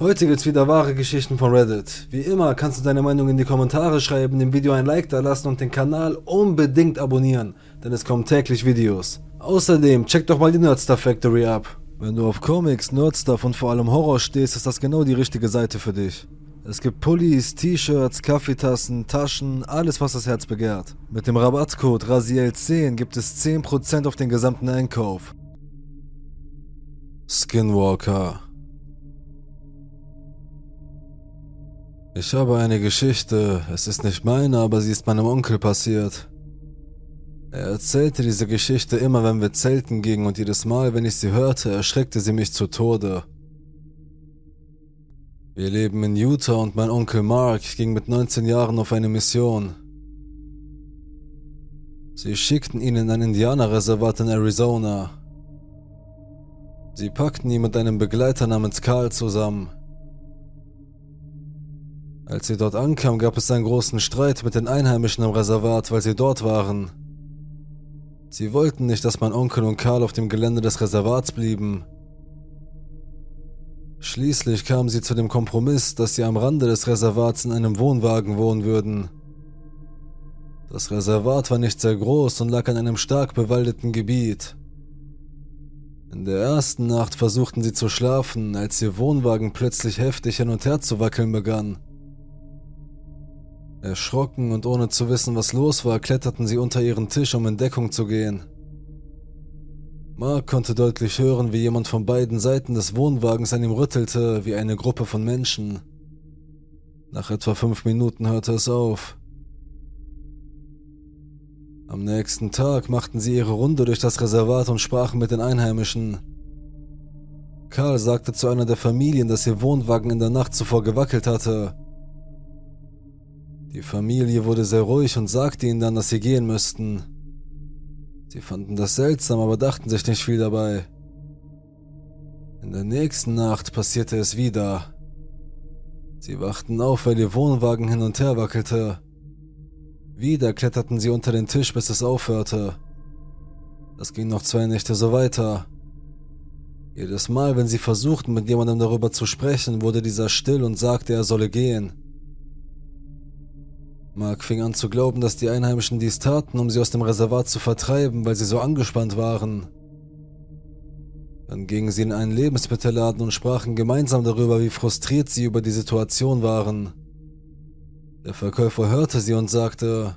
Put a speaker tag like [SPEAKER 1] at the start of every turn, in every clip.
[SPEAKER 1] Heute gibt's wieder wahre Geschichten von Reddit. Wie immer kannst du deine Meinung in die Kommentare schreiben, dem Video ein Like da lassen und den Kanal unbedingt abonnieren, denn es kommen täglich Videos. Außerdem check doch mal die Nerdstar Factory ab. Wenn du auf Comics, Nerdstuff und vor allem Horror stehst, ist das genau die richtige Seite für dich. Es gibt Pullis, T-Shirts, Kaffeetassen, Taschen, alles was das Herz begehrt. Mit dem Rabattcode RASIEL10 gibt es 10% auf den gesamten Einkauf. Skinwalker Ich habe eine Geschichte. Es ist nicht meine, aber sie ist meinem Onkel passiert. Er erzählte diese Geschichte immer, wenn wir zelten gingen und jedes Mal, wenn ich sie hörte, erschreckte sie mich zu Tode. Wir leben in Utah und mein Onkel Mark ging mit 19 Jahren auf eine Mission. Sie schickten ihn in ein Indianerreservat in Arizona. Sie packten ihn mit einem Begleiter namens Carl zusammen. Als sie dort ankam, gab es einen großen Streit mit den Einheimischen im Reservat, weil sie dort waren. Sie wollten nicht, dass mein Onkel und Karl auf dem Gelände des Reservats blieben. Schließlich kamen sie zu dem Kompromiss, dass sie am Rande des Reservats in einem Wohnwagen wohnen würden. Das Reservat war nicht sehr groß und lag an einem stark bewaldeten Gebiet. In der ersten Nacht versuchten sie zu schlafen, als ihr Wohnwagen plötzlich heftig hin und her zu wackeln begann. Erschrocken und ohne zu wissen, was los war, kletterten sie unter ihren Tisch, um in Deckung zu gehen. Mark konnte deutlich hören, wie jemand von beiden Seiten des Wohnwagens an ihm rüttelte, wie eine Gruppe von Menschen. Nach etwa fünf Minuten hörte es auf. Am nächsten Tag machten sie ihre Runde durch das Reservat und sprachen mit den Einheimischen. Karl sagte zu einer der Familien, dass ihr Wohnwagen in der Nacht zuvor gewackelt hatte die Familie wurde sehr ruhig und sagte ihnen dann, dass sie gehen müssten. Sie fanden das seltsam, aber dachten sich nicht viel dabei. In der nächsten Nacht passierte es wieder. Sie wachten auf, weil ihr Wohnwagen hin und her wackelte. Wieder kletterten sie unter den Tisch, bis es aufhörte. Das ging noch zwei Nächte so weiter. Jedes Mal, wenn sie versuchten, mit jemandem darüber zu sprechen, wurde dieser still und sagte, er solle gehen. Mark fing an zu glauben, dass die Einheimischen dies taten, um sie aus dem Reservat zu vertreiben, weil sie so angespannt waren. Dann gingen sie in einen Lebensmittelladen und sprachen gemeinsam darüber, wie frustriert sie über die Situation waren. Der Verkäufer hörte sie und sagte,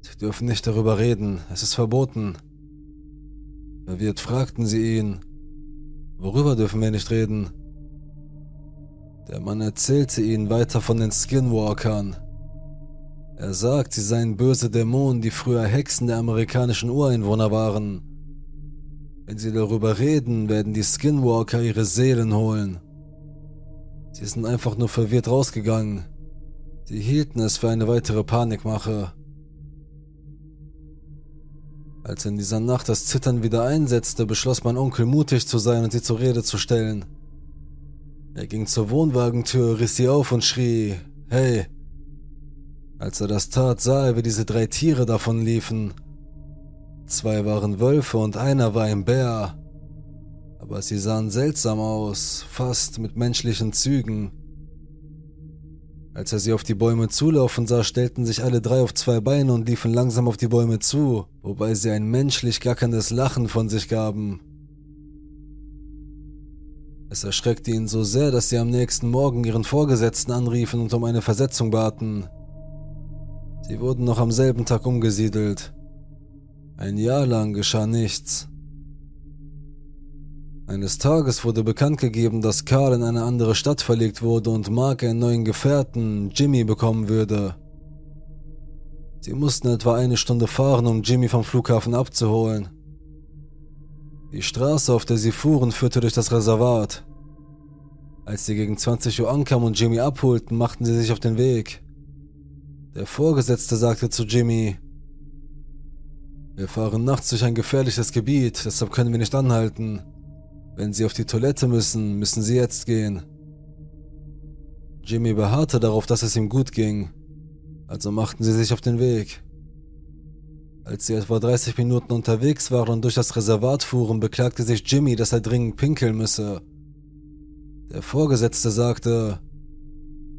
[SPEAKER 1] Sie dürfen nicht darüber reden, es ist verboten. Verwirrt fragten sie ihn, worüber dürfen wir nicht reden? Der Mann erzählte ihnen weiter von den Skinwalkern, er sagt, sie seien böse Dämonen, die früher Hexen der amerikanischen Ureinwohner waren. Wenn sie darüber reden, werden die Skinwalker ihre Seelen holen. Sie sind einfach nur verwirrt rausgegangen. Sie hielten es für eine weitere Panikmache. Als in dieser Nacht das Zittern wieder einsetzte, beschloss mein Onkel mutig zu sein und sie zur Rede zu stellen. Er ging zur Wohnwagentür, riss sie auf und schrie, Hey, als er das tat, sah er, wie diese drei Tiere davon liefen. Zwei waren Wölfe und einer war ein Bär. Aber sie sahen seltsam aus, fast mit menschlichen Zügen. Als er sie auf die Bäume zulaufen sah, stellten sich alle drei auf zwei Beine und liefen langsam auf die Bäume zu, wobei sie ein menschlich gackerndes Lachen von sich gaben. Es erschreckte ihn so sehr, dass sie am nächsten Morgen ihren Vorgesetzten anriefen und um eine Versetzung baten. Sie wurden noch am selben Tag umgesiedelt. Ein Jahr lang geschah nichts. Eines Tages wurde bekannt gegeben, dass Karl in eine andere Stadt verlegt wurde und Mark einen neuen Gefährten, Jimmy, bekommen würde. Sie mussten etwa eine Stunde fahren, um Jimmy vom Flughafen abzuholen. Die Straße, auf der sie fuhren, führte durch das Reservat. Als sie gegen 20 Uhr ankamen und Jimmy abholten, machten sie sich auf den Weg. Der Vorgesetzte sagte zu Jimmy, wir fahren nachts durch ein gefährliches Gebiet, deshalb können wir nicht anhalten. Wenn Sie auf die Toilette müssen, müssen Sie jetzt gehen. Jimmy beharrte darauf, dass es ihm gut ging, also machten sie sich auf den Weg. Als sie etwa 30 Minuten unterwegs waren und durch das Reservat fuhren, beklagte sich Jimmy, dass er dringend pinkeln müsse. Der Vorgesetzte sagte,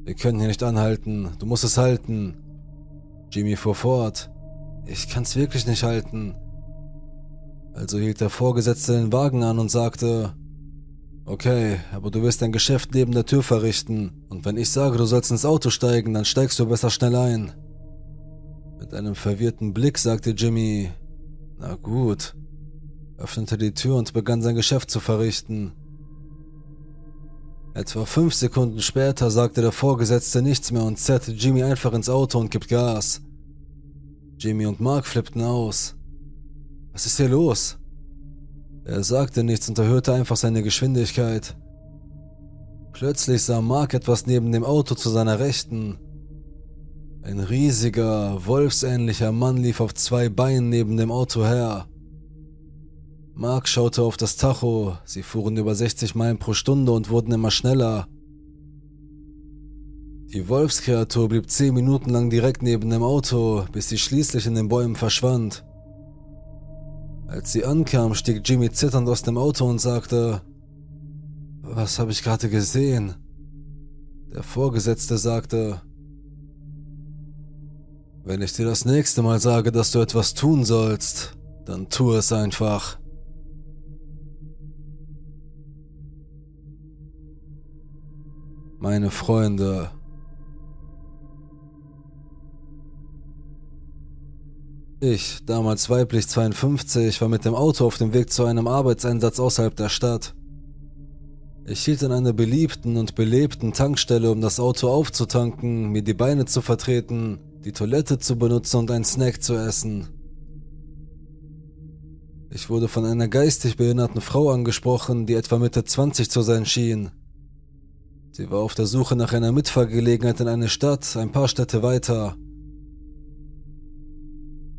[SPEAKER 1] wir können hier nicht anhalten, du musst es halten. Jimmy fuhr fort, ich kann's wirklich nicht halten. Also hielt der Vorgesetzte den Wagen an und sagte, okay, aber du wirst dein Geschäft neben der Tür verrichten, und wenn ich sage, du sollst ins Auto steigen, dann steigst du besser schnell ein. Mit einem verwirrten Blick sagte Jimmy, na gut, öffnete die Tür und begann sein Geschäft zu verrichten. Etwa fünf Sekunden später sagte der Vorgesetzte nichts mehr und zerrte Jimmy einfach ins Auto und gibt Gas. Jimmy und Mark flippten aus. Was ist hier los? Er sagte nichts und erhöhte einfach seine Geschwindigkeit. Plötzlich sah Mark etwas neben dem Auto zu seiner Rechten. Ein riesiger, wolfsähnlicher Mann lief auf zwei Beinen neben dem Auto her. Mark schaute auf das Tacho, sie fuhren über 60 Meilen pro Stunde und wurden immer schneller. Die Wolfskreatur blieb 10 Minuten lang direkt neben dem Auto, bis sie schließlich in den Bäumen verschwand. Als sie ankam, stieg Jimmy zitternd aus dem Auto und sagte, was habe ich gerade gesehen? Der Vorgesetzte sagte, wenn ich dir das nächste Mal sage, dass du etwas tun sollst, dann tu es einfach. meine Freunde. Ich, damals weiblich 52, war mit dem Auto auf dem Weg zu einem Arbeitseinsatz außerhalb der Stadt. Ich hielt an einer beliebten und belebten Tankstelle, um das Auto aufzutanken, mir die Beine zu vertreten, die Toilette zu benutzen und einen Snack zu essen. Ich wurde von einer geistig behinderten Frau angesprochen, die etwa Mitte 20 zu sein schien. Sie war auf der Suche nach einer Mitfahrgelegenheit in eine Stadt, ein paar Städte weiter.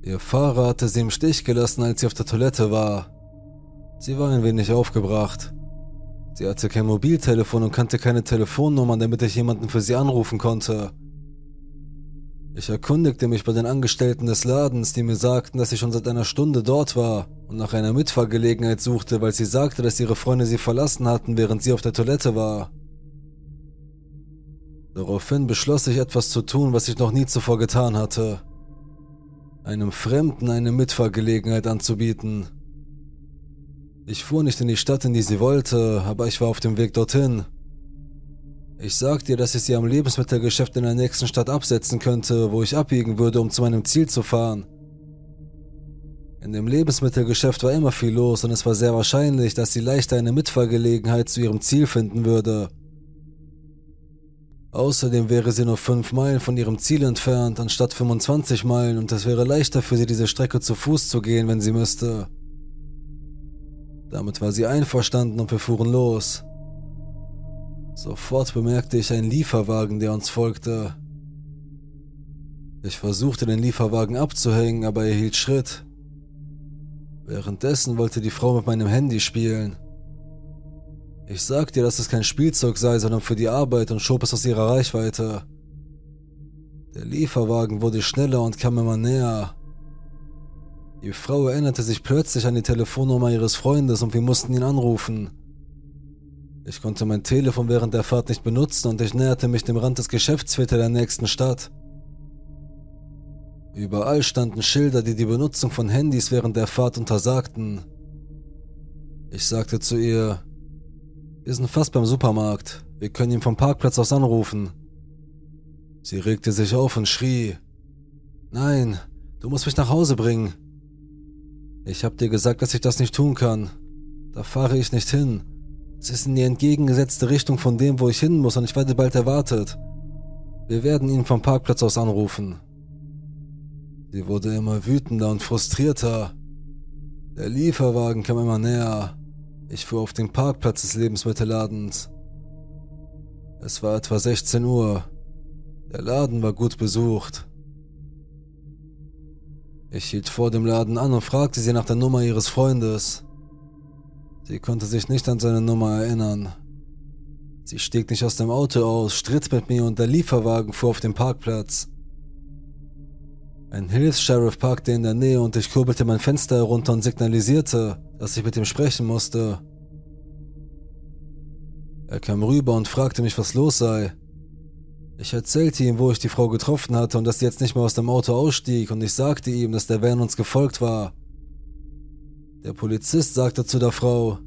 [SPEAKER 1] Ihr Fahrer hatte sie im Stich gelassen, als sie auf der Toilette war. Sie war ein wenig aufgebracht. Sie hatte kein Mobiltelefon und kannte keine Telefonnummern, damit ich jemanden für sie anrufen konnte. Ich erkundigte mich bei den Angestellten des Ladens, die mir sagten, dass sie schon seit einer Stunde dort war und nach einer Mitfahrgelegenheit suchte, weil sie sagte, dass ihre Freunde sie verlassen hatten, während sie auf der Toilette war. Daraufhin beschloss ich etwas zu tun, was ich noch nie zuvor getan hatte. Einem Fremden eine Mitfahrgelegenheit anzubieten. Ich fuhr nicht in die Stadt, in die sie wollte, aber ich war auf dem Weg dorthin. Ich sagte ihr, dass ich sie am Lebensmittelgeschäft in der nächsten Stadt absetzen könnte, wo ich abbiegen würde, um zu meinem Ziel zu fahren. In dem Lebensmittelgeschäft war immer viel los und es war sehr wahrscheinlich, dass sie leichter eine Mitfahrgelegenheit zu ihrem Ziel finden würde. Außerdem wäre sie nur 5 Meilen von ihrem Ziel entfernt, anstatt 25 Meilen, und es wäre leichter für sie, diese Strecke zu Fuß zu gehen, wenn sie müsste. Damit war sie einverstanden und wir fuhren los. Sofort bemerkte ich einen Lieferwagen, der uns folgte. Ich versuchte den Lieferwagen abzuhängen, aber er hielt Schritt. Währenddessen wollte die Frau mit meinem Handy spielen. Ich sag dir, dass es kein Spielzeug sei, sondern für die Arbeit und schob es aus ihrer Reichweite. Der Lieferwagen wurde schneller und kam immer näher. Die Frau erinnerte sich plötzlich an die Telefonnummer ihres Freundes und wir mussten ihn anrufen. Ich konnte mein Telefon während der Fahrt nicht benutzen und ich näherte mich dem Rand des Geschäftsviertels der nächsten Stadt. Überall standen Schilder, die die Benutzung von Handys während der Fahrt untersagten. Ich sagte zu ihr, wir sind fast beim Supermarkt. Wir können ihn vom Parkplatz aus anrufen. Sie regte sich auf und schrie. Nein, du musst mich nach Hause bringen. Ich hab dir gesagt, dass ich das nicht tun kann. Da fahre ich nicht hin. Es ist in die entgegengesetzte Richtung von dem, wo ich hin muss und ich werde bald erwartet. Wir werden ihn vom Parkplatz aus anrufen. Sie wurde immer wütender und frustrierter. Der Lieferwagen kam immer näher. Ich fuhr auf den Parkplatz des Lebensmittelladens. Es war etwa 16 Uhr. Der Laden war gut besucht. Ich hielt vor dem Laden an und fragte sie nach der Nummer ihres Freundes. Sie konnte sich nicht an seine Nummer erinnern. Sie stieg nicht aus dem Auto aus, stritt mit mir und der Lieferwagen fuhr auf den Parkplatz. Ein Hilfs-Sheriff parkte in der Nähe und ich kurbelte mein Fenster herunter und signalisierte, dass ich mit ihm sprechen musste. Er kam rüber und fragte mich, was los sei. Ich erzählte ihm, wo ich die Frau getroffen hatte und dass sie jetzt nicht mehr aus dem Auto ausstieg und ich sagte ihm, dass der Van uns gefolgt war. Der Polizist sagte zu der Frau,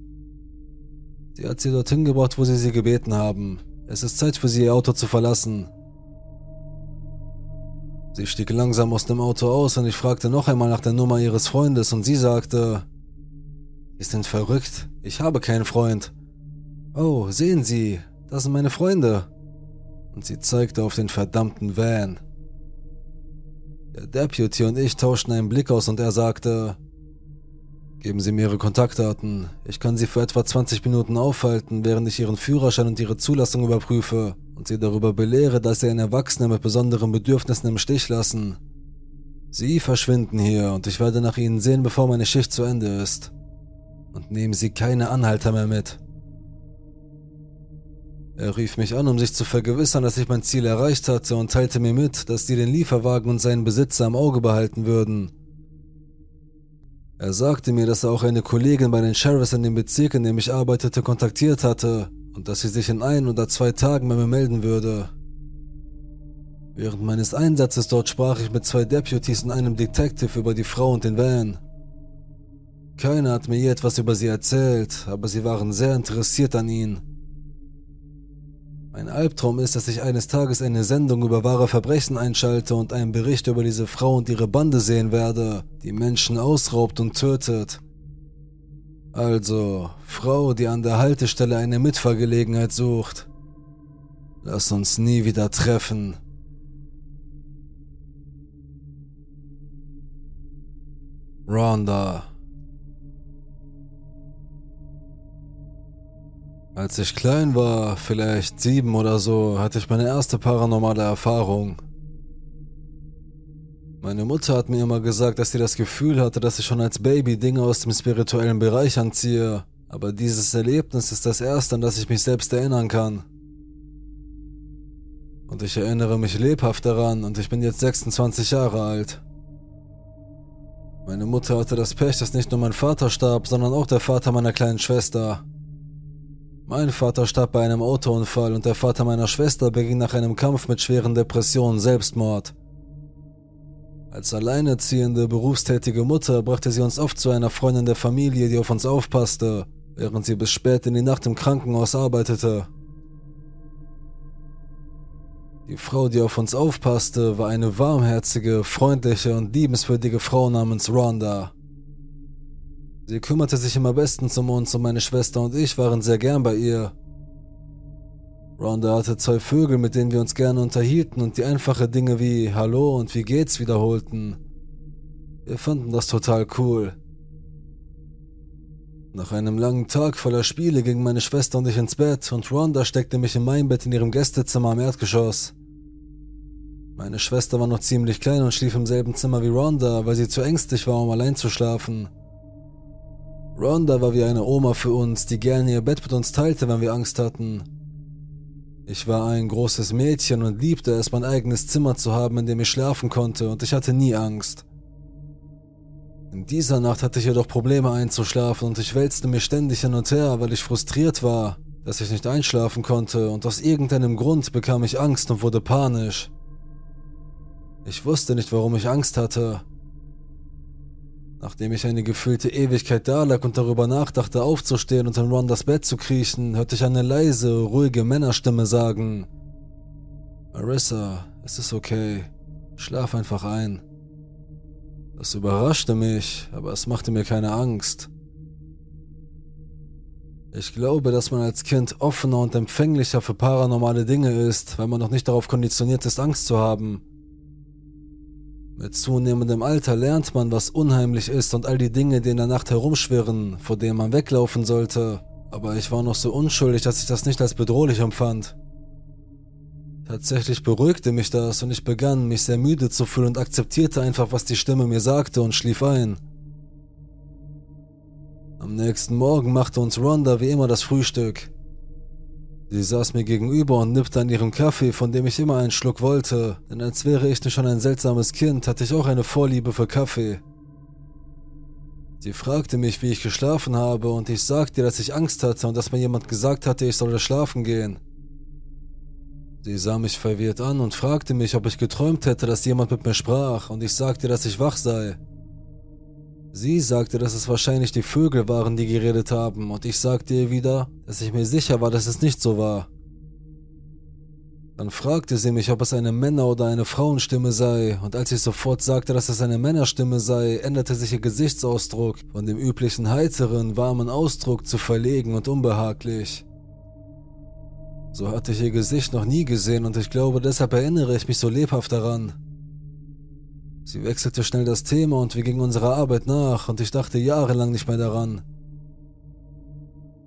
[SPEAKER 1] sie hat sie dorthin gebracht, wo sie sie gebeten haben. Es ist Zeit für sie, ihr Auto zu verlassen. Sie stieg langsam aus dem Auto aus und ich fragte noch einmal nach der Nummer ihres Freundes und sie sagte, Sie sind verrückt, ich habe keinen Freund. Oh, sehen Sie, das sind meine Freunde und sie zeigte auf den verdammten Van. Der Deputy und ich tauschten einen Blick aus und er sagte, Geben Sie mir Ihre Kontaktdaten. Ich kann Sie für etwa 20 Minuten aufhalten, während ich Ihren Führerschein und Ihre Zulassung überprüfe und Sie darüber belehre, dass Sie einen Erwachsenen mit besonderen Bedürfnissen im Stich lassen. Sie verschwinden hier und ich werde nach Ihnen sehen, bevor meine Schicht zu Ende ist. Und nehmen Sie keine Anhalter mehr mit. Er rief mich an, um sich zu vergewissern, dass ich mein Ziel erreicht hatte und teilte mir mit, dass sie den Lieferwagen und seinen Besitzer im Auge behalten würden. Er sagte mir, dass er auch eine Kollegin bei den Sheriffs in dem Bezirk, in dem ich arbeitete, kontaktiert hatte und dass sie sich in ein oder zwei Tagen bei mir melden würde. Während meines Einsatzes dort sprach ich mit zwei Deputies und einem Detective über die Frau und den Van. Keiner hat mir je etwas über sie erzählt, aber sie waren sehr interessiert an ihn. Mein Albtraum ist, dass ich eines Tages eine Sendung über wahre Verbrechen einschalte und einen Bericht über diese Frau und ihre Bande sehen werde, die Menschen ausraubt und tötet. Also, Frau, die an der Haltestelle eine Mitfahrgelegenheit sucht. Lass uns nie wieder treffen. Rhonda Als ich klein war, vielleicht sieben oder so, hatte ich meine erste paranormale Erfahrung. Meine Mutter hat mir immer gesagt, dass sie das Gefühl hatte, dass ich schon als Baby Dinge aus dem spirituellen Bereich anziehe, aber dieses Erlebnis ist das erste, an das ich mich selbst erinnern kann. Und ich erinnere mich lebhaft daran und ich bin jetzt 26 Jahre alt. Meine Mutter hatte das Pech, dass nicht nur mein Vater starb, sondern auch der Vater meiner kleinen Schwester. Mein Vater starb bei einem Autounfall und der Vater meiner Schwester beging nach einem Kampf mit schweren Depressionen Selbstmord. Als alleinerziehende, berufstätige Mutter brachte sie uns oft zu einer Freundin der Familie, die auf uns aufpasste, während sie bis spät in die Nacht im Krankenhaus arbeitete. Die Frau, die auf uns aufpasste, war eine warmherzige, freundliche und liebenswürdige Frau namens Rhonda. Sie kümmerte sich immer bestens um uns und meine Schwester und ich waren sehr gern bei ihr. Rhonda hatte zwei Vögel, mit denen wir uns gerne unterhielten und die einfache Dinge wie Hallo und wie geht's wiederholten. Wir fanden das total cool. Nach einem langen Tag voller Spiele gingen meine Schwester und ich ins Bett und Rhonda steckte mich in mein Bett in ihrem Gästezimmer am Erdgeschoss. Meine Schwester war noch ziemlich klein und schlief im selben Zimmer wie Rhonda, weil sie zu ängstlich war, um allein zu schlafen. Rhonda war wie eine Oma für uns, die gerne ihr Bett mit uns teilte, wenn wir Angst hatten. Ich war ein großes Mädchen und liebte es, mein eigenes Zimmer zu haben, in dem ich schlafen konnte, und ich hatte nie Angst. In dieser Nacht hatte ich jedoch Probleme einzuschlafen und ich wälzte mich ständig hin und her, weil ich frustriert war, dass ich nicht einschlafen konnte und aus irgendeinem Grund bekam ich Angst und wurde panisch. Ich wusste nicht, warum ich Angst hatte, Nachdem ich eine gefühlte Ewigkeit dalag und darüber nachdachte, aufzustehen und in Rondas Bett zu kriechen, hörte ich eine leise, ruhige Männerstimme sagen: Marissa, es ist okay. Schlaf einfach ein. Das überraschte mich, aber es machte mir keine Angst. Ich glaube, dass man als Kind offener und empfänglicher für paranormale Dinge ist, weil man noch nicht darauf konditioniert ist, Angst zu haben. Mit zunehmendem Alter lernt man, was unheimlich ist und all die Dinge, die in der Nacht herumschwirren, vor denen man weglaufen sollte. Aber ich war noch so unschuldig, dass ich das nicht als bedrohlich empfand. Tatsächlich beruhigte mich das und ich begann, mich sehr müde zu fühlen und akzeptierte einfach, was die Stimme mir sagte und schlief ein. Am nächsten Morgen machte uns Rhonda wie immer das Frühstück. Sie saß mir gegenüber und nippte an ihrem Kaffee, von dem ich immer einen Schluck wollte, denn als wäre ich nicht schon ein seltsames Kind, hatte ich auch eine Vorliebe für Kaffee. Sie fragte mich, wie ich geschlafen habe, und ich sagte ihr, dass ich Angst hatte und dass mir jemand gesagt hatte, ich solle schlafen gehen. Sie sah mich verwirrt an und fragte mich, ob ich geträumt hätte, dass jemand mit mir sprach, und ich sagte, dass ich wach sei. Sie sagte, dass es wahrscheinlich die Vögel waren, die geredet haben, und ich sagte ihr wieder, dass ich mir sicher war, dass es nicht so war. Dann fragte sie mich, ob es eine Männer- oder eine Frauenstimme sei, und als ich sofort sagte, dass es eine Männerstimme sei, änderte sich ihr Gesichtsausdruck von dem üblichen heiteren, warmen Ausdruck zu verlegen und unbehaglich. So hatte ich ihr Gesicht noch nie gesehen und ich glaube, deshalb erinnere ich mich so lebhaft daran. Sie wechselte schnell das Thema und wir gingen unserer Arbeit nach und ich dachte jahrelang nicht mehr daran.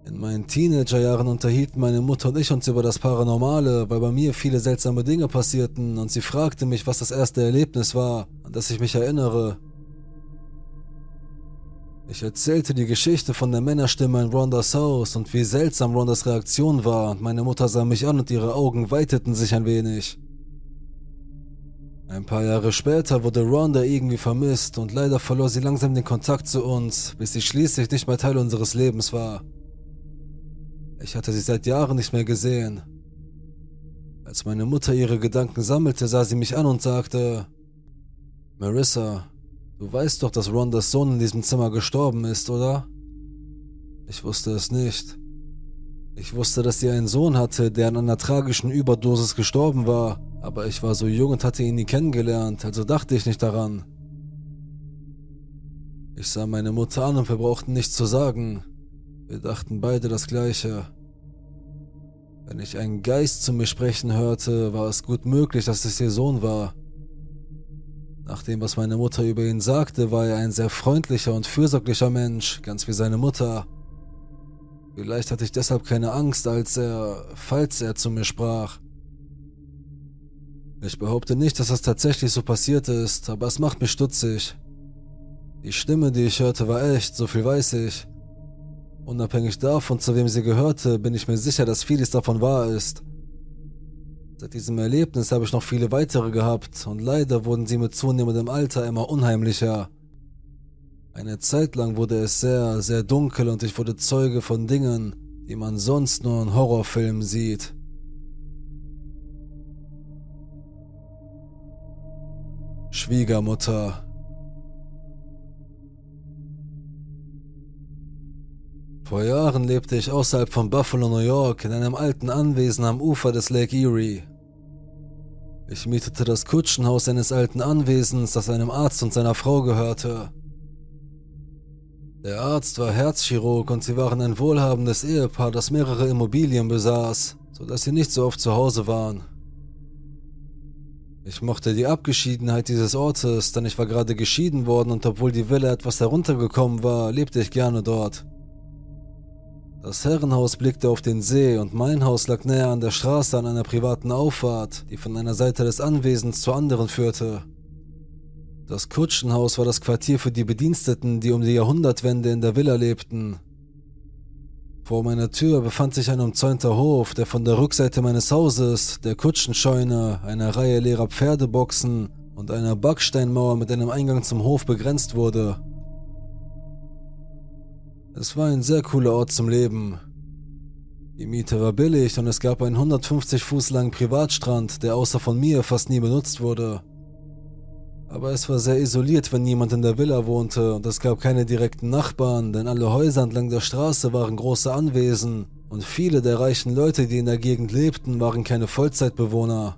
[SPEAKER 1] In meinen Teenagerjahren unterhielten meine Mutter und ich uns über das Paranormale, weil bei mir viele seltsame Dinge passierten und sie fragte mich, was das erste Erlebnis war, an das ich mich erinnere. Ich erzählte die Geschichte von der Männerstimme in Rondas Haus und wie seltsam Rondas Reaktion war und meine Mutter sah mich an und ihre Augen weiteten sich ein wenig. Ein paar Jahre später wurde Rhonda irgendwie vermisst und leider verlor sie langsam den Kontakt zu uns, bis sie schließlich nicht mehr Teil unseres Lebens war. Ich hatte sie seit Jahren nicht mehr gesehen. Als meine Mutter ihre Gedanken sammelte, sah sie mich an und sagte, Marissa, du weißt doch, dass Rondas Sohn in diesem Zimmer gestorben ist, oder? Ich wusste es nicht. Ich wusste, dass sie einen Sohn hatte, der an einer tragischen Überdosis gestorben war, aber ich war so jung und hatte ihn nie kennengelernt, also dachte ich nicht daran. Ich sah meine Mutter an und wir brauchten nichts zu sagen. Wir dachten beide das Gleiche. Wenn ich einen Geist zu mir sprechen hörte, war es gut möglich, dass es ihr Sohn war. Nach dem, was meine Mutter über ihn sagte, war er ein sehr freundlicher und fürsorglicher Mensch, ganz wie seine Mutter. Vielleicht hatte ich deshalb keine Angst, als er, falls er zu mir sprach. Ich behaupte nicht, dass das tatsächlich so passiert ist, aber es macht mich stutzig. Die Stimme, die ich hörte, war echt, so viel weiß ich. Unabhängig davon, zu wem sie gehörte, bin ich mir sicher, dass vieles davon wahr ist. Seit diesem Erlebnis habe ich noch viele weitere gehabt und leider wurden sie mit zunehmendem Alter immer unheimlicher. Eine Zeit lang wurde es sehr, sehr dunkel und ich wurde Zeuge von Dingen, die man sonst nur in Horrorfilmen sieht. Schwiegermutter Vor Jahren lebte ich außerhalb von Buffalo, New York, in einem alten Anwesen am Ufer des Lake Erie. Ich mietete das Kutschenhaus eines alten Anwesens, das einem Arzt und seiner Frau gehörte. Der Arzt war Herzchirurg und sie waren ein wohlhabendes Ehepaar, das mehrere Immobilien besaß, sodass sie nicht so oft zu Hause waren. Ich mochte die Abgeschiedenheit dieses Ortes, denn ich war gerade geschieden worden und obwohl die Villa etwas heruntergekommen war, lebte ich gerne dort. Das Herrenhaus blickte auf den See und mein Haus lag näher an der Straße an einer privaten Auffahrt, die von einer Seite des Anwesens zur anderen führte. Das Kutschenhaus war das Quartier für die Bediensteten, die um die Jahrhundertwende in der Villa lebten. Vor meiner Tür befand sich ein umzäunter Hof, der von der Rückseite meines Hauses, der Kutschenscheune, einer Reihe leerer Pferdeboxen und einer Backsteinmauer mit einem Eingang zum Hof begrenzt wurde. Es war ein sehr cooler Ort zum Leben. Die Miete war billig und es gab einen 150 Fuß langen Privatstrand, der außer von mir fast nie benutzt wurde. Aber es war sehr isoliert, wenn niemand in der Villa wohnte und es gab keine direkten Nachbarn, denn alle Häuser entlang der Straße waren große Anwesen und viele der reichen Leute, die in der Gegend lebten, waren keine Vollzeitbewohner.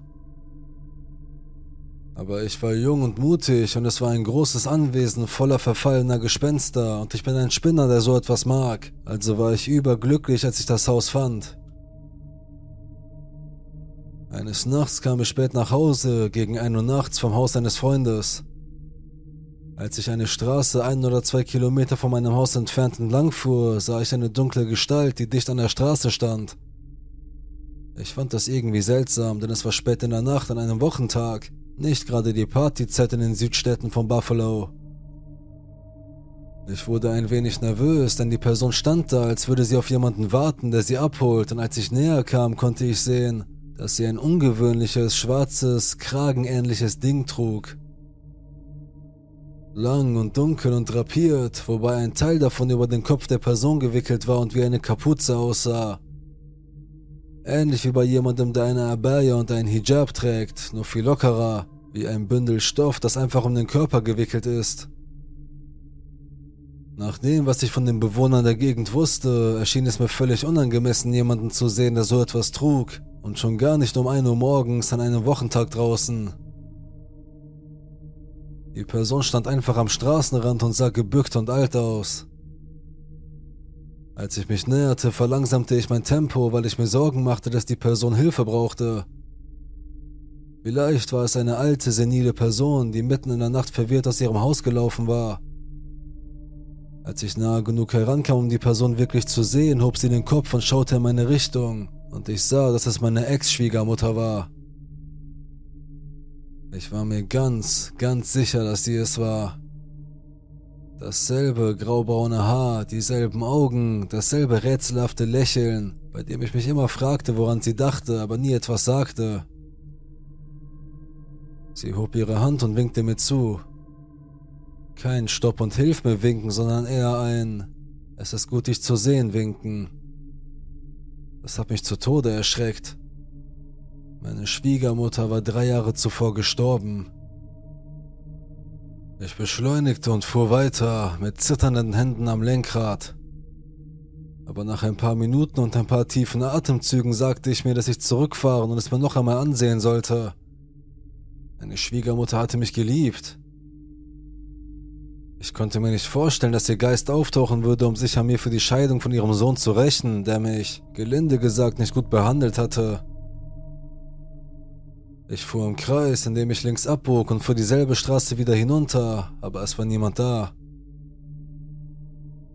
[SPEAKER 1] Aber ich war jung und mutig und es war ein großes Anwesen voller verfallener Gespenster und ich bin ein Spinner, der so etwas mag. Also war ich überglücklich, als ich das Haus fand. Eines Nachts kam ich spät nach Hause, gegen ein Uhr nachts vom Haus eines Freundes. Als ich eine Straße ein oder zwei Kilometer von meinem Haus entfernt entlang fuhr, sah ich eine dunkle Gestalt, die dicht an der Straße stand. Ich fand das irgendwie seltsam, denn es war spät in der Nacht an einem Wochentag. Nicht gerade die Partyzeit in den Südstädten von Buffalo. Ich wurde ein wenig nervös, denn die Person stand da, als würde sie auf jemanden warten, der sie abholt, und als ich näher kam, konnte ich sehen, dass sie ein ungewöhnliches, schwarzes, kragenähnliches Ding trug. Lang und dunkel und drapiert, wobei ein Teil davon über den Kopf der Person gewickelt war und wie eine Kapuze aussah. Ähnlich wie bei jemandem, der eine Abaya und einen Hijab trägt, nur viel lockerer, wie ein Bündel Stoff, das einfach um den Körper gewickelt ist. Nach dem, was ich von den Bewohnern der Gegend wusste, erschien es mir völlig unangemessen, jemanden zu sehen, der so etwas trug, und schon gar nicht um 1 Uhr morgens an einem Wochentag draußen. Die Person stand einfach am Straßenrand und sah gebückt und alt aus. Als ich mich näherte, verlangsamte ich mein Tempo, weil ich mir Sorgen machte, dass die Person Hilfe brauchte. Vielleicht war es eine alte, senile Person, die mitten in der Nacht verwirrt aus ihrem Haus gelaufen war. Als ich nahe genug herankam, um die Person wirklich zu sehen, hob sie den Kopf und schaute in meine Richtung, und ich sah, dass es meine Ex-Schwiegermutter war. Ich war mir ganz, ganz sicher, dass sie es war. Dasselbe graubraune Haar, dieselben Augen, dasselbe rätselhafte Lächeln, bei dem ich mich immer fragte, woran sie dachte, aber nie etwas sagte. Sie hob ihre Hand und winkte mir zu. Kein Stopp und Hilf mir winken, sondern eher ein Es ist gut, dich zu sehen winken. Das hat mich zu Tode erschreckt. Meine Schwiegermutter war drei Jahre zuvor gestorben. Ich beschleunigte und fuhr weiter, mit zitternden Händen am Lenkrad. Aber nach ein paar Minuten und ein paar tiefen Atemzügen sagte ich mir, dass ich zurückfahren und es mir noch einmal ansehen sollte. Meine Schwiegermutter hatte mich geliebt. Ich konnte mir nicht vorstellen, dass ihr Geist auftauchen würde, um sich an mir für die Scheidung von ihrem Sohn zu rächen, der mich, gelinde gesagt, nicht gut behandelt hatte. Ich fuhr im Kreis, indem ich links abbog und fuhr dieselbe Straße wieder hinunter, aber es war niemand da.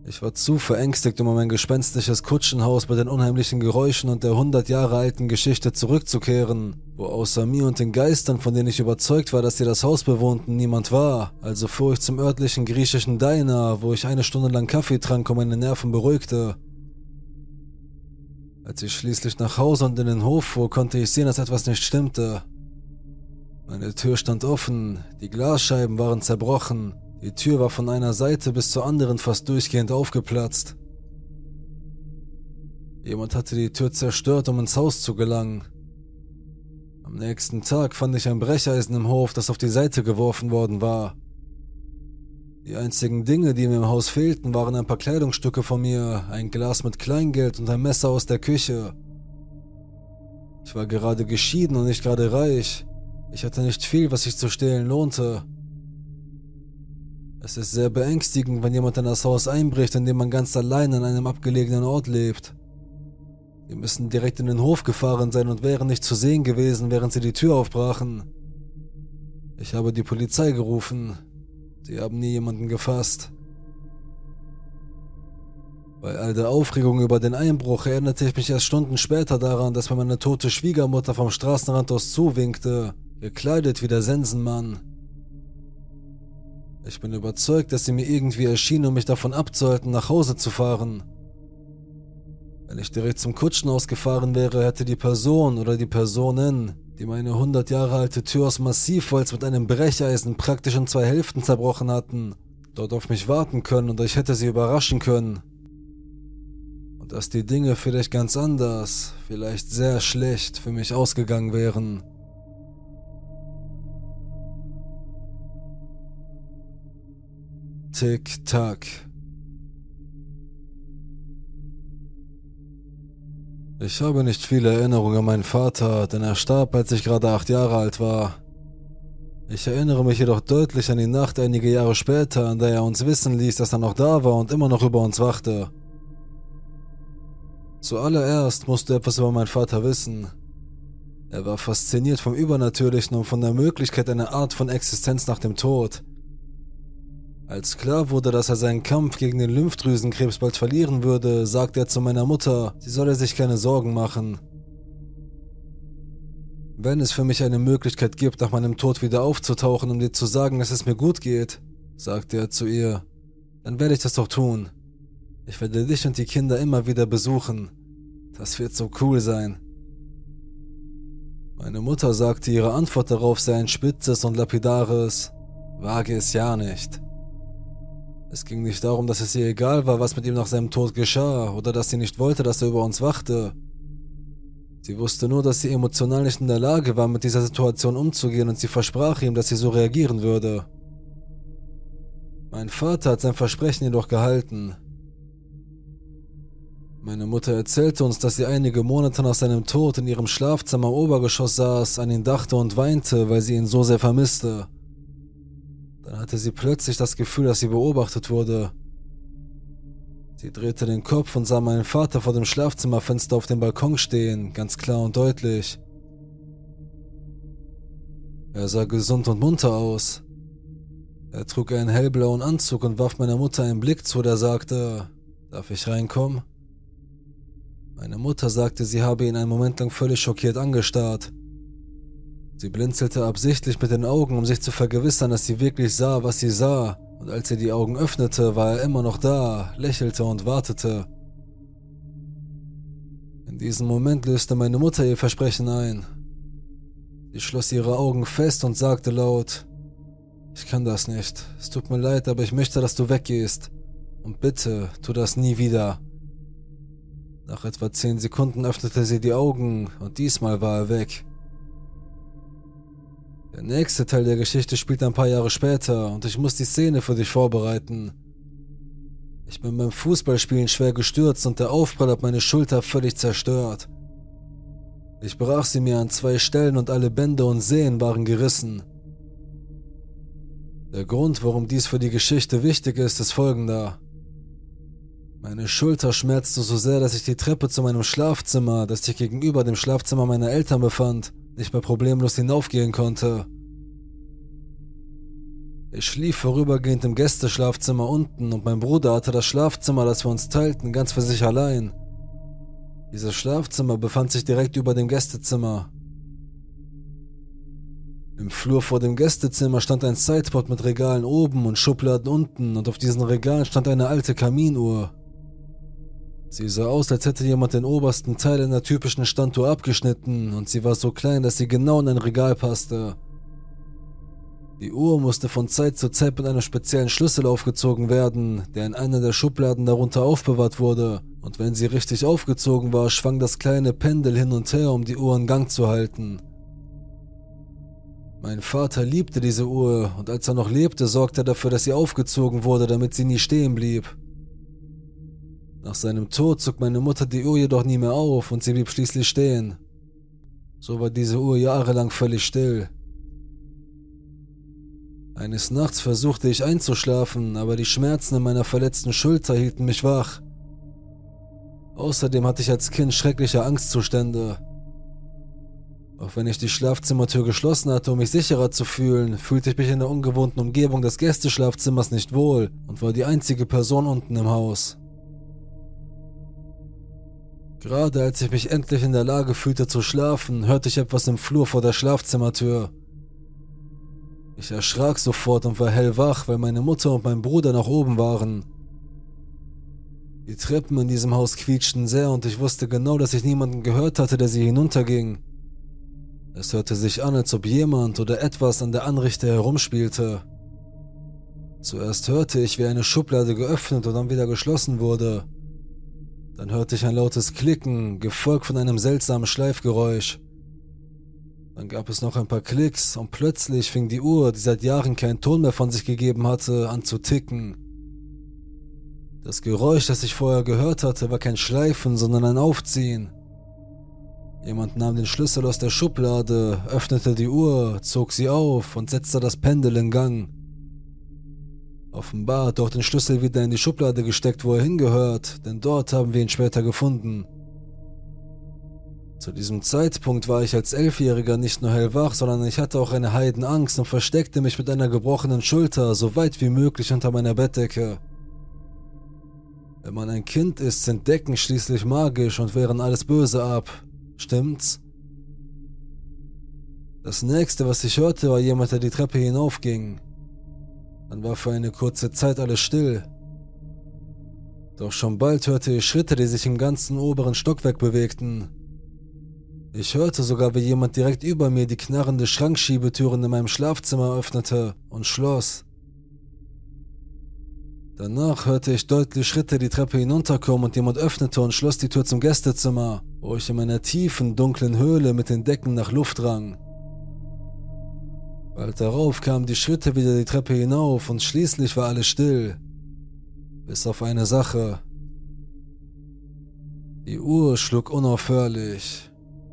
[SPEAKER 1] Ich war zu verängstigt, um an mein gespenstisches Kutschenhaus bei den unheimlichen Geräuschen und der hundert Jahre alten Geschichte zurückzukehren, wo außer mir und den Geistern, von denen ich überzeugt war, dass sie das Haus bewohnten, niemand war. Also fuhr ich zum örtlichen griechischen Diner, wo ich eine Stunde lang Kaffee trank und meine Nerven beruhigte. Als ich schließlich nach Hause und in den Hof fuhr, konnte ich sehen, dass etwas nicht stimmte. Meine Tür stand offen, die Glasscheiben waren zerbrochen, die Tür war von einer Seite bis zur anderen fast durchgehend aufgeplatzt. Jemand hatte die Tür zerstört, um ins Haus zu gelangen. Am nächsten Tag fand ich ein Brecheisen im Hof, das auf die Seite geworfen worden war. Die einzigen Dinge, die mir im Haus fehlten, waren ein paar Kleidungsstücke von mir, ein Glas mit Kleingeld und ein Messer aus der Küche. Ich war gerade geschieden und nicht gerade reich. Ich hatte nicht viel, was sich zu stehlen lohnte. Es ist sehr beängstigend, wenn jemand in das Haus einbricht, in dem man ganz allein an einem abgelegenen Ort lebt. Sie müssen direkt in den Hof gefahren sein und wären nicht zu sehen gewesen, während sie die Tür aufbrachen. Ich habe die Polizei gerufen. Sie haben nie jemanden gefasst. Bei all der Aufregung über den Einbruch erinnerte ich mich erst Stunden später daran, dass mir meine tote Schwiegermutter vom Straßenrand aus zuwinkte gekleidet wie der Sensenmann. Ich bin überzeugt, dass sie mir irgendwie erschien, um mich davon abzuhalten, nach Hause zu fahren. Wenn ich direkt zum Kutschenhaus gefahren wäre, hätte die Person oder die Personen, die meine 100 Jahre alte Tür aus Massivholz mit einem Brecheisen praktisch in zwei Hälften zerbrochen hatten, dort auf mich warten können und ich hätte sie überraschen können. Und dass die Dinge vielleicht ganz anders, vielleicht sehr schlecht für mich ausgegangen wären. Tick-Tack. Ich habe nicht viele Erinnerungen an meinen Vater, denn er starb, als ich gerade acht Jahre alt war. Ich erinnere mich jedoch deutlich an die Nacht einige Jahre später, an der er uns wissen ließ, dass er noch da war und immer noch über uns wachte. Zuallererst musst du etwas über meinen Vater wissen. Er war fasziniert vom Übernatürlichen und von der Möglichkeit einer Art von Existenz nach dem Tod. Als klar wurde, dass er seinen Kampf gegen den Lymphdrüsenkrebs bald verlieren würde, sagte er zu meiner Mutter, sie solle sich keine Sorgen machen. Wenn es für mich eine Möglichkeit gibt, nach meinem Tod wieder aufzutauchen, um dir zu sagen, dass es mir gut geht, sagte er zu ihr, dann werde ich das doch tun. Ich werde dich und die Kinder immer wieder besuchen. Das wird so cool sein. Meine Mutter sagte, ihre Antwort darauf sei ein spitzes und lapidares, wage es ja nicht. Es ging nicht darum, dass es ihr egal war, was mit ihm nach seinem Tod geschah, oder dass sie nicht wollte, dass er über uns wachte. Sie wusste nur, dass sie emotional nicht in der Lage war, mit dieser Situation umzugehen und sie versprach ihm, dass sie so reagieren würde. Mein Vater hat sein Versprechen jedoch gehalten. Meine Mutter erzählte uns, dass sie einige Monate nach seinem Tod in ihrem Schlafzimmer im Obergeschoss saß, an ihn dachte und weinte, weil sie ihn so sehr vermisste. Dann hatte sie plötzlich das Gefühl, dass sie beobachtet wurde. Sie drehte den Kopf und sah meinen Vater vor dem Schlafzimmerfenster auf dem Balkon stehen, ganz klar und deutlich. Er sah gesund und munter aus. Er trug einen hellblauen Anzug und warf meiner Mutter einen Blick zu, der sagte, darf ich reinkommen? Meine Mutter sagte, sie habe ihn einen Moment lang völlig schockiert angestarrt. Sie blinzelte absichtlich mit den Augen, um sich zu vergewissern, dass sie wirklich sah, was sie sah, und als sie die Augen öffnete, war er immer noch da, lächelte und wartete. In diesem Moment löste meine Mutter ihr Versprechen ein. Sie schloss ihre Augen fest und sagte laut, ich kann das nicht. Es tut mir leid, aber ich möchte, dass du weggehst. Und bitte, tu das nie wieder. Nach etwa zehn Sekunden öffnete sie die Augen und diesmal war er weg. Der nächste Teil der Geschichte spielt ein paar Jahre später und ich muss die Szene für dich vorbereiten. Ich bin beim Fußballspielen schwer gestürzt und der Aufprall hat meine Schulter völlig zerstört. Ich brach sie mir an zwei Stellen und alle Bänder und Sehnen waren gerissen. Der Grund, warum dies für die Geschichte wichtig ist, ist folgender. Meine Schulter schmerzte so sehr, dass ich die Treppe zu meinem Schlafzimmer, das sich gegenüber dem Schlafzimmer meiner Eltern befand, nicht mehr problemlos hinaufgehen konnte. Ich schlief vorübergehend im Gästeschlafzimmer unten und mein Bruder hatte das Schlafzimmer, das wir uns teilten, ganz für sich allein. Dieses Schlafzimmer befand sich direkt über dem Gästezimmer. Im Flur vor dem Gästezimmer stand ein Sideboard mit Regalen oben und Schubladen unten und auf diesen Regalen stand eine alte Kaminuhr. Sie sah aus, als hätte jemand den obersten Teil einer typischen Standuhr abgeschnitten und sie war so klein, dass sie genau in ein Regal passte. Die Uhr musste von Zeit zu Zeit mit einem speziellen Schlüssel aufgezogen werden, der in einer der Schubladen darunter aufbewahrt wurde, und wenn sie richtig aufgezogen war, schwang das kleine Pendel hin und her, um die Uhr in Gang zu halten. Mein Vater liebte diese Uhr und als er noch lebte, sorgte er dafür, dass sie aufgezogen wurde, damit sie nie stehen blieb. Nach seinem Tod zog meine Mutter die Uhr jedoch nie mehr auf und sie blieb schließlich stehen. So war diese Uhr jahrelang völlig still. Eines Nachts versuchte ich einzuschlafen, aber die Schmerzen in meiner verletzten Schulter hielten mich wach. Außerdem hatte ich als Kind schreckliche Angstzustände. Auch wenn ich die Schlafzimmertür geschlossen hatte, um mich sicherer zu fühlen, fühlte ich mich in der ungewohnten Umgebung des Gästeschlafzimmers nicht wohl und war die einzige Person unten im Haus. Gerade als ich mich endlich in der Lage fühlte zu schlafen, hörte ich etwas im Flur vor der Schlafzimmertür. Ich erschrak sofort und war hellwach, weil meine Mutter und mein Bruder nach oben waren. Die Treppen in diesem Haus quietschten sehr und ich wusste genau, dass ich niemanden gehört hatte, der sie hinunterging. Es hörte sich an, als ob jemand oder etwas an der Anrichte herumspielte. Zuerst hörte ich, wie eine Schublade geöffnet und dann wieder geschlossen wurde. Dann hörte ich ein lautes Klicken, gefolgt von einem seltsamen Schleifgeräusch. Dann gab es noch ein paar Klicks und plötzlich fing die Uhr, die seit Jahren keinen Ton mehr von sich gegeben hatte, an zu ticken. Das Geräusch, das ich vorher gehört hatte, war kein Schleifen, sondern ein Aufziehen. Jemand nahm den Schlüssel aus der Schublade, öffnete die Uhr, zog sie auf und setzte das Pendel in Gang. Offenbar hat auch den Schlüssel wieder in die Schublade gesteckt, wo er hingehört, denn dort haben wir ihn später gefunden. Zu diesem Zeitpunkt war ich als Elfjähriger nicht nur hellwach, sondern ich hatte auch eine Heidenangst und versteckte mich mit einer gebrochenen Schulter so weit wie möglich unter meiner Bettdecke. Wenn man ein Kind ist, sind Decken schließlich magisch und wehren alles Böse ab. Stimmt's? Das nächste, was ich hörte, war jemand, der die Treppe hinaufging. Dann war für eine kurze Zeit alles still. Doch schon bald hörte ich Schritte, die sich im ganzen oberen Stockwerk bewegten. Ich hörte sogar, wie jemand direkt über mir die knarrende Schrankschiebetüren in meinem Schlafzimmer öffnete und schloss. Danach hörte ich deutlich Schritte die Treppe hinunterkommen und jemand öffnete und schloss die Tür zum Gästezimmer, wo ich in meiner tiefen, dunklen Höhle mit den Decken nach Luft rang. Bald darauf kamen die Schritte wieder die Treppe hinauf und schließlich war alles still. Bis auf eine Sache. Die Uhr schlug unaufhörlich.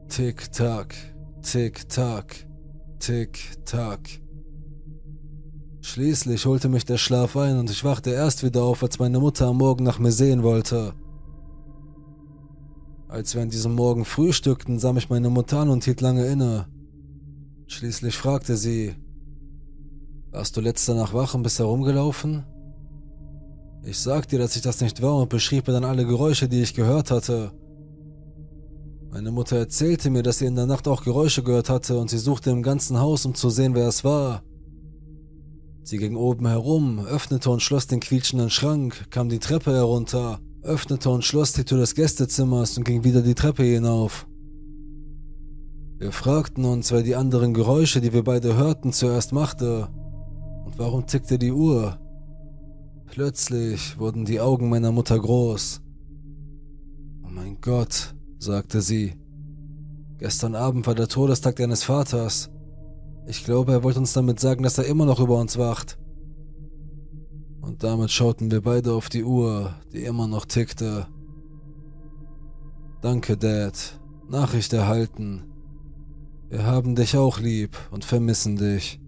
[SPEAKER 1] Tick-Tack, Tick-Tack, Tick-Tack. Schließlich holte mich der Schlaf ein und ich wachte erst wieder auf, als meine Mutter am Morgen nach mir sehen wollte. Als wir an diesem Morgen frühstückten, sah mich meine Mutter an und hielt lange inne. Schließlich fragte sie, Warst du letzte Nacht wach und bist herumgelaufen? Ich sagte ihr, dass ich das nicht war und beschrieb mir dann alle Geräusche, die ich gehört hatte. Meine Mutter erzählte mir, dass sie in der Nacht auch Geräusche gehört hatte und sie suchte im ganzen Haus, um zu sehen, wer es war. Sie ging oben herum, öffnete und schloss den quietschenden Schrank, kam die Treppe herunter, öffnete und schloss die Tür des Gästezimmers und ging wieder die Treppe hinauf. Wir fragten uns, wer die anderen Geräusche, die wir beide hörten, zuerst machte. Und warum tickte die Uhr? Plötzlich wurden die Augen meiner Mutter groß. Oh mein Gott, sagte sie. Gestern Abend war der Todestag deines Vaters. Ich glaube, er wollte uns damit sagen, dass er immer noch über uns wacht. Und damit schauten wir beide auf die Uhr, die immer noch tickte. Danke, Dad. Nachricht erhalten. Wir haben dich auch lieb und vermissen dich.